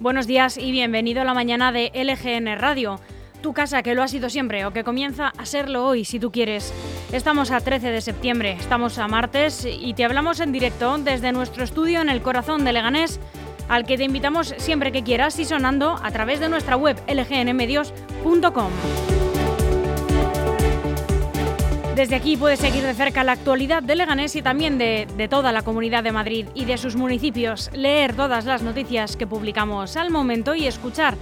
Buenos días y bienvenido a la mañana de LGN Radio. Tu casa que lo ha sido siempre o que comienza a serlo hoy si tú quieres. Estamos a 13 de septiembre, estamos a martes y te hablamos en directo desde nuestro estudio en el corazón de Leganés, al que te invitamos siempre que quieras y sonando a través de nuestra web lgnmedios.com. Desde aquí puedes seguir de cerca la actualidad de Leganés y también de, toda la comunidad de Madrid y de sus municipios, leer todas las noticias que publicamos al momento y escuchar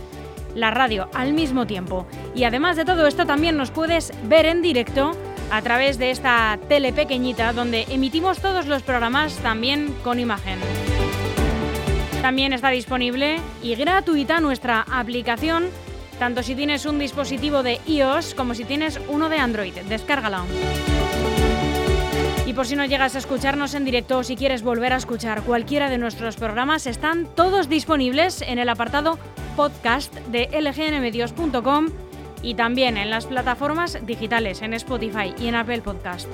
la radio al mismo tiempo. Y además de todo esto también nos puedes ver en directo a través de esta tele pequeñita donde emitimos todos los programas también con imagen. También está disponible y gratuita nuestra aplicación tanto si tienes un dispositivo de iOS como si tienes uno de Android. Descárgala. Y por si no llegas a escucharnos en directo o si quieres volver a escuchar cualquiera de nuestros programas, están todos disponibles en el apartado podcast de lgnmedios.com y también en las plataformas digitales, en Spotify y en Apple Podcast.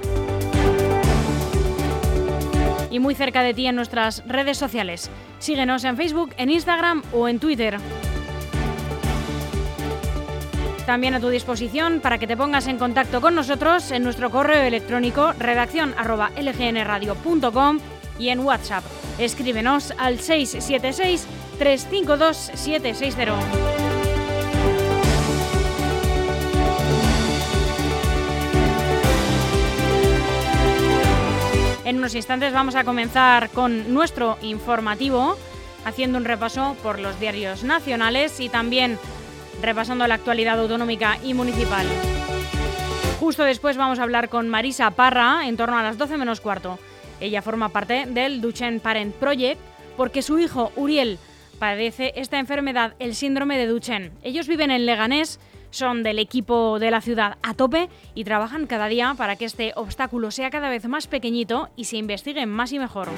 Y muy cerca de ti en nuestras redes sociales. Síguenos en Facebook, en Instagram o en Twitter también a tu disposición para que te pongas en contacto con nosotros en nuestro correo electrónico redacción lgnradio.com y en WhatsApp. Escríbenos al 676 352 760. En unos instantes vamos a comenzar con nuestro informativo, haciendo un repaso por los diarios nacionales y también repasando la actualidad autonómica y municipal. Justo después vamos a hablar con Marisa Parra en torno a las 12 menos cuarto. Ella forma parte del Duchenne Parent Project porque su hijo Uriel padece esta enfermedad, el síndrome de Duchenne. Ellos viven en Leganés, son del equipo de la ciudad a tope y trabajan cada día para que este obstáculo sea cada vez más pequeñito y se investigue más y mejor.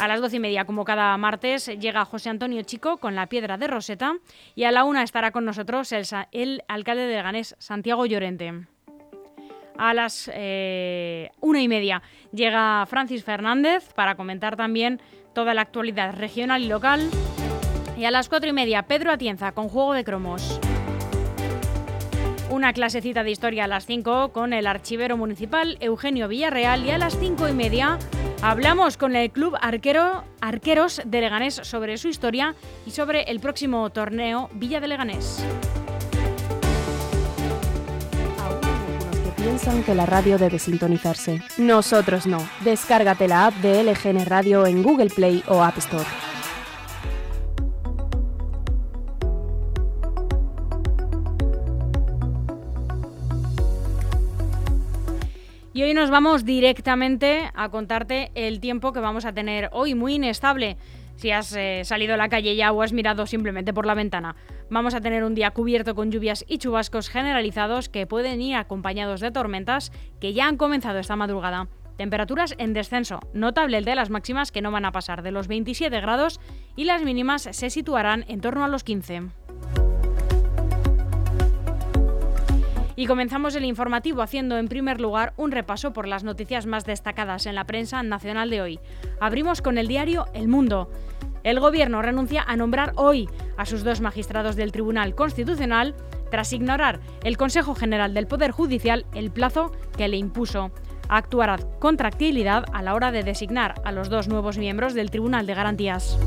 A las doce y media, como cada martes, llega José Antonio Chico con la piedra de Roseta y a la una estará con nosotros el, alcalde de Ganés, Santiago Llorente. A las eh, una y media llega Francis Fernández para comentar también toda la actualidad regional y local. Y a las cuatro y media, Pedro Atienza con Juego de Cromos. Una clasecita de historia a las 5 con el archivero municipal Eugenio Villarreal y a las cinco y media hablamos con el club arquero, Arqueros de Leganés sobre su historia y sobre el próximo torneo Villa de Leganés. piensan que la radio debe sintonizarse. Nosotros no. Descárgate la app de LGN Radio en Google Play o App Store. Y hoy nos vamos directamente a contarte el tiempo que vamos a tener hoy, muy inestable. Si has eh, salido a la calle ya o has mirado simplemente por la ventana, vamos a tener un día cubierto con lluvias y chubascos generalizados que pueden ir acompañados de tormentas que ya han comenzado esta madrugada. Temperaturas en descenso, notable el de las máximas que no van a pasar de los 27 grados y las mínimas se situarán en torno a los 15. Y comenzamos el informativo haciendo en primer lugar un repaso por las noticias más destacadas en la prensa nacional de hoy. Abrimos con el diario El Mundo. El Gobierno renuncia a nombrar hoy a sus dos magistrados del Tribunal Constitucional tras ignorar el Consejo General del Poder Judicial el plazo que le impuso. Actuará con tranquilidad a la hora de designar a los dos nuevos miembros del Tribunal de Garantías.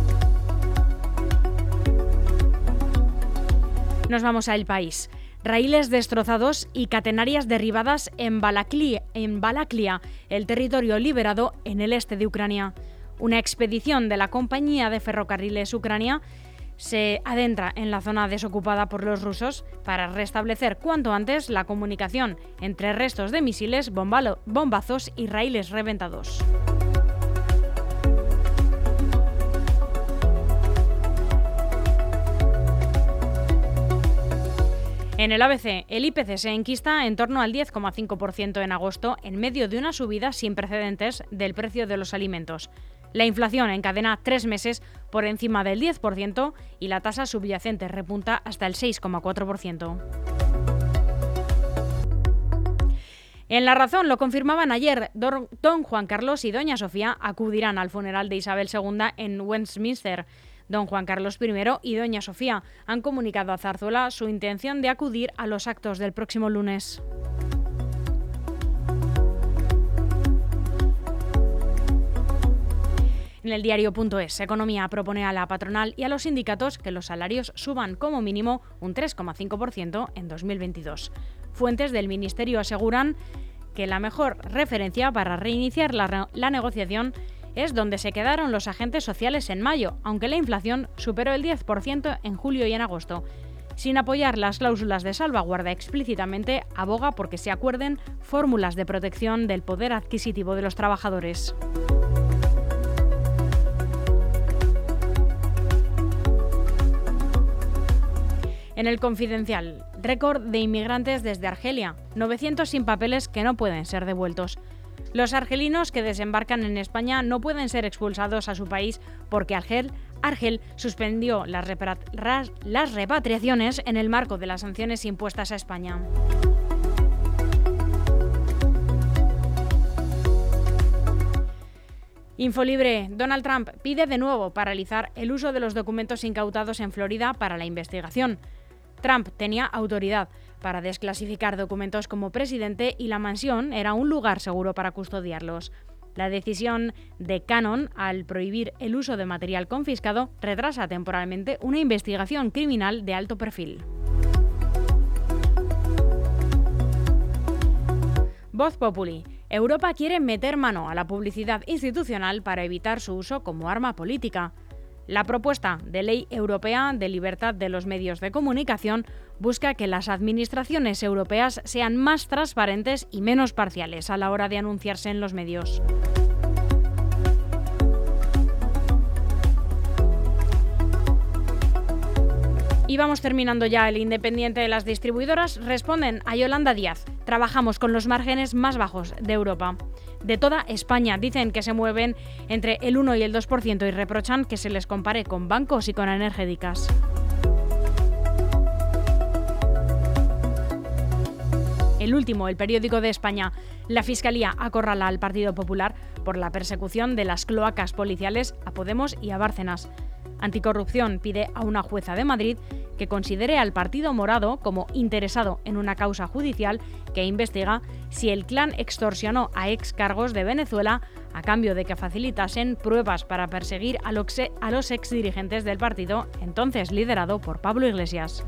Nos vamos a El País raíles destrozados y catenarias derribadas en Balaklia, el territorio liberado en el este de Ucrania. Una expedición de la compañía de ferrocarriles Ucrania se adentra en la zona desocupada por los rusos para restablecer cuanto antes la comunicación entre restos de misiles, bombazos y raíles reventados. En el ABC, el IPC se enquista en torno al 10,5% en agosto, en medio de una subida sin precedentes del precio de los alimentos. La inflación encadena tres meses por encima del 10% y la tasa subyacente repunta hasta el 6,4%. En La Razón lo confirmaban ayer, don Juan Carlos y doña Sofía acudirán al funeral de Isabel II en Westminster Don Juan Carlos I y Doña Sofía han comunicado a Zarzuela su intención de acudir a los actos del próximo lunes. En el diario.es, Economía propone a la patronal y a los sindicatos que los salarios suban como mínimo un 3,5% en 2022. Fuentes del Ministerio aseguran que la mejor referencia para reiniciar la, la, negociación es donde se quedaron los agentes sociales en mayo, aunque la inflación superó el 10% en julio y en agosto. Sin apoyar las cláusulas de salvaguarda explícitamente, aboga porque se acuerden fórmulas de protección del poder adquisitivo de los trabajadores. En el confidencial, récord de inmigrantes desde Argelia, 900 sin papeles que no pueden ser devueltos. Los argelinos que desembarcan en España no pueden ser expulsados a su país porque Argel, Argel suspendió las, las repatriaciones en el marco de las sanciones impuestas a España. Infolibre, Donald Trump pide de nuevo paralizar el uso de los documentos incautados en Florida para la investigación. Trump tenía autoridad para desclasificar documentos como presidente y la mansión era un lugar seguro para custodiarlos. La decisión de Canon al prohibir el uso de material confiscado retrasa temporalmente una investigación criminal de alto perfil. Voz Populi. Europa quiere meter mano a la publicidad institucional para evitar su uso como arma política. La propuesta de ley europea de libertad de los medios de comunicación busca que las administraciones europeas sean más transparentes y menos parciales a la hora de anunciarse en los medios. Y vamos terminando ya. El independiente de las distribuidoras responden a Yolanda Díaz. Trabajamos con los márgenes más bajos de Europa. De toda España dicen que se mueven entre el 1 y el 2% y reprochan que se les compare con bancos y con energéticas. El último, el periódico de España. La Fiscalía acorrala al Partido Popular por la persecución de las cloacas policiales a Podemos y a Bárcenas. Anticorrupción pide a una jueza de Madrid que considere al Partido Morado como interesado en una causa judicial que investiga si el clan extorsionó a ex cargos de Venezuela a cambio de que facilitasen pruebas para perseguir a los, ex dirigentes del partido, entonces liderado por Pablo Iglesias.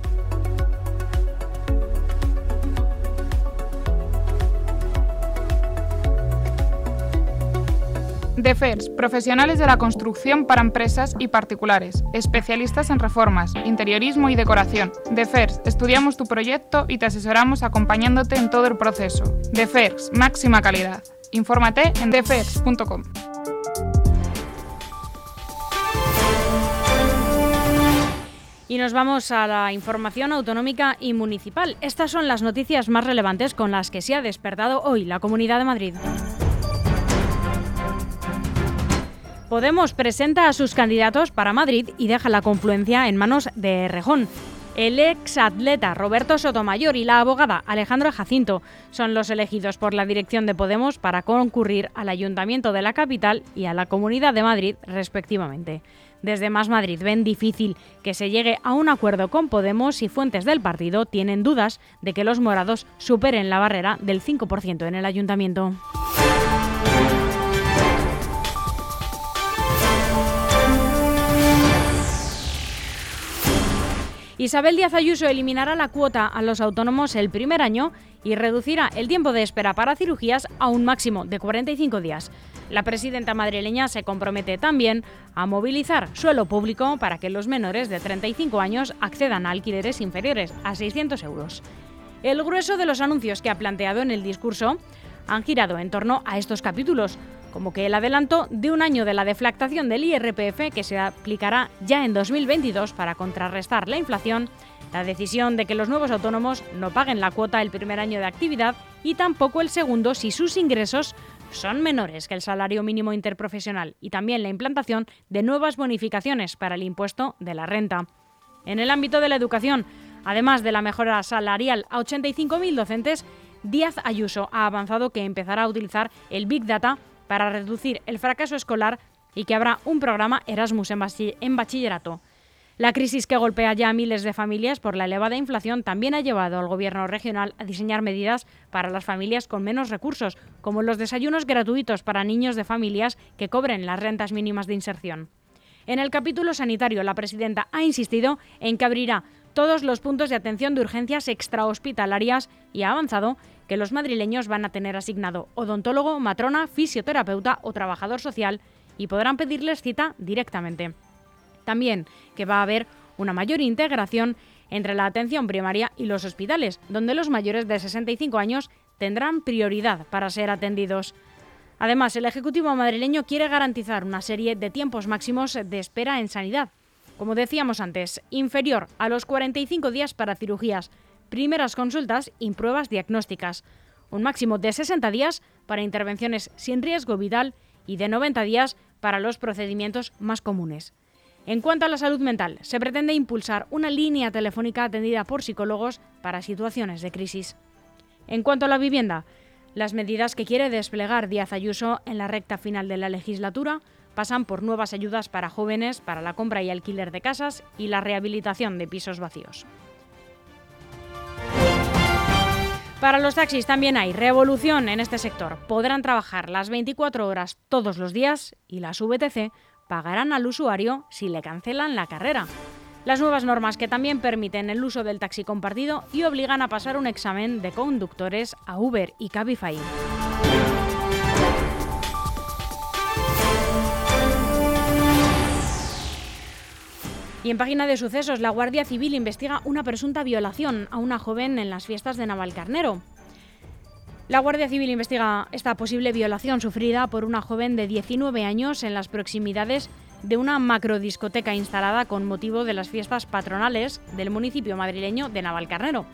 DEFERS, profesionales de la construcción para empresas y particulares, especialistas en reformas, interiorismo y decoración. DEFERS, estudiamos tu proyecto y te asesoramos acompañándote en todo el proceso. DEFERS, máxima calidad. Infórmate en defers.com. Y nos vamos a la información autonómica y municipal. Estas son las noticias más relevantes con las que se ha despertado hoy la Comunidad de Madrid. Podemos presenta a sus candidatos para Madrid y deja la confluencia en manos de Rejón. El ex atleta Roberto Sotomayor y la abogada Alejandro Jacinto son los elegidos por la dirección de Podemos para concurrir al Ayuntamiento de la capital y a la Comunidad de Madrid, respectivamente. Desde Más Madrid ven difícil que se llegue a un acuerdo con Podemos y fuentes del partido tienen dudas de que los morados superen la barrera del 5% en el ayuntamiento. Isabel Díaz Ayuso eliminará la cuota a los autónomos el primer año y reducirá el tiempo de espera para cirugías a un máximo de 45 días. La presidenta madrileña se compromete también a movilizar suelo público para que los menores de 35 años accedan a alquileres inferiores a 600 euros. El grueso de los anuncios que ha planteado en el discurso han girado en torno a estos capítulos, como que el adelanto de un año de la deflactación del IRPF que se aplicará ya en 2022 para contrarrestar la inflación, la decisión de que los nuevos autónomos no paguen la cuota el primer año de actividad y tampoco el segundo si sus ingresos son menores que el salario mínimo interprofesional y también la implantación de nuevas bonificaciones para el impuesto de la renta. En el ámbito de la educación, además de la mejora salarial a 85.000 docentes, Díaz Ayuso ha avanzado que empezará a utilizar el Big Data para reducir el fracaso escolar y que habrá un programa Erasmus en bachillerato. La crisis que golpea ya a miles de familias por la elevada inflación también ha llevado al Gobierno regional a diseñar medidas para las familias con menos recursos, como los desayunos gratuitos para niños de familias que cobren las rentas mínimas de inserción. En el capítulo sanitario, la presidenta ha insistido en que abrirá todos los puntos de atención de urgencias extrahospitalarias y ha avanzado que los madrileños van a tener asignado odontólogo, matrona, fisioterapeuta o trabajador social y podrán pedirles cita directamente. También que va a haber una mayor integración entre la atención primaria y los hospitales, donde los mayores de 65 años tendrán prioridad para ser atendidos. Además, el Ejecutivo madrileño quiere garantizar una serie de tiempos máximos de espera en sanidad. Como decíamos antes, inferior a los 45 días para cirugías, primeras consultas y pruebas diagnósticas. Un máximo de 60 días para intervenciones sin riesgo vital y de 90 días para los procedimientos más comunes. En cuanto a la salud mental, se pretende impulsar una línea telefónica atendida por psicólogos para situaciones de crisis. En cuanto a la vivienda, las medidas que quiere desplegar Díaz Ayuso en la recta final de la legislatura pasan por nuevas ayudas para jóvenes, para la compra y alquiler de casas y la rehabilitación de pisos vacíos. Para los taxis también hay revolución en este sector. Podrán trabajar las 24 horas todos los días y las VTC pagarán al usuario si le cancelan la carrera. Las nuevas normas que también permiten el uso del taxi compartido y obligan a pasar un examen de conductores a Uber y Cabify. Y en página de sucesos, la Guardia Civil investiga una presunta violación a una joven en las fiestas de Navalcarnero. La Guardia Civil investiga esta posible violación sufrida por una joven de 19 años en las proximidades de una macrodiscoteca instalada con motivo de las fiestas patronales del municipio madrileño de Navalcarnero.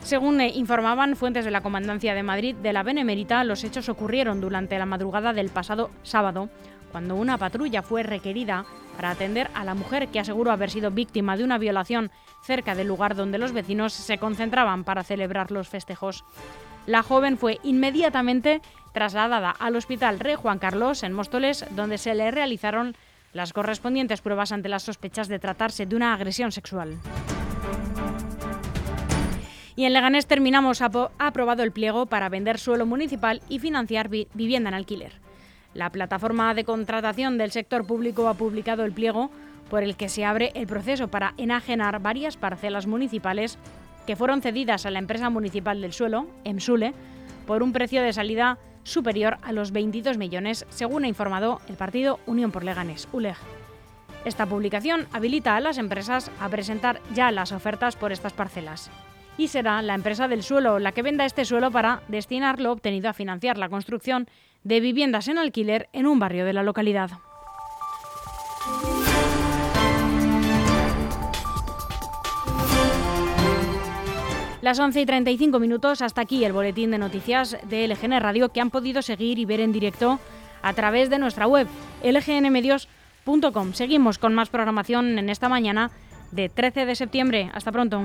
Según eh, informaban fuentes de la Comandancia de Madrid de la Benemérita, los hechos ocurrieron durante la madrugada del pasado sábado, cuando una patrulla fue requerida para atender a la mujer que aseguró haber sido víctima de una violación cerca del lugar donde los vecinos se concentraban para celebrar los festejos. La joven fue inmediatamente trasladada al Hospital Rey Juan Carlos en Móstoles, donde se le realizaron las correspondientes pruebas ante las sospechas de tratarse de una agresión sexual. Y en Leganés terminamos aprobado el pliego para vender suelo municipal y financiar vivienda en alquiler. La plataforma de contratación del sector público ha publicado el pliego por el que se abre el proceso para enajenar varias parcelas municipales que fueron cedidas a la empresa municipal del suelo, EMSULE, por un precio de salida superior a los 22 millones, según ha informado el partido Unión por Leganes, ULEG. Esta publicación habilita a las empresas a presentar ya las ofertas por estas parcelas. Y será la empresa del suelo la que venda este suelo para destinar lo obtenido a financiar la construcción de viviendas en alquiler en un barrio de la localidad. Las 11 y 35 minutos, hasta aquí el boletín de noticias de LGN Radio que han podido seguir y ver en directo a través de nuestra web lgnmedios.com. Seguimos con más programación en esta mañana de 13 de septiembre. Hasta pronto.